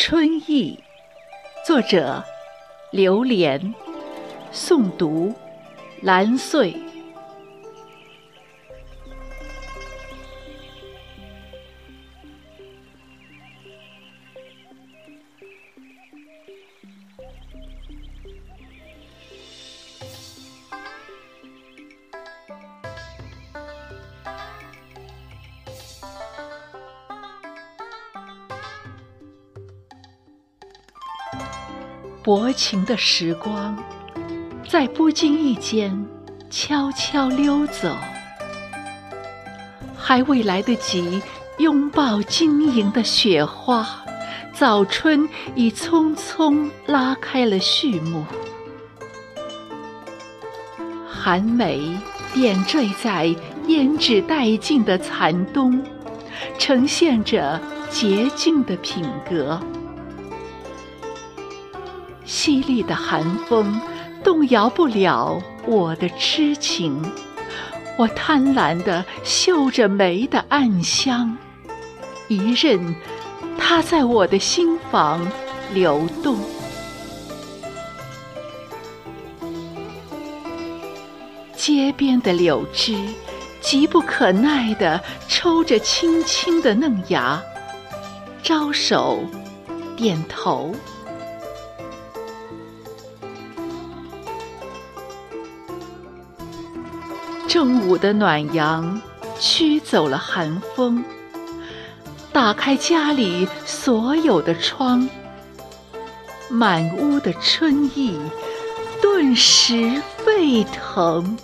春意，作者：刘莲，诵读：蓝穗。薄情的时光，在不经意间悄悄溜走，还未来得及拥抱晶莹的雪花，早春已匆匆拉开了序幕。寒梅点缀在胭脂殆尽的残冬，呈现着洁净的品格。淅沥的寒风动摇不了我的痴情，我贪婪地嗅着梅的暗香，一任它在我的心房流动。街边的柳枝急不可耐地抽着青青的嫩芽，招手点头。正午的暖阳驱走了寒风，打开家里所有的窗，满屋的春意顿时沸腾。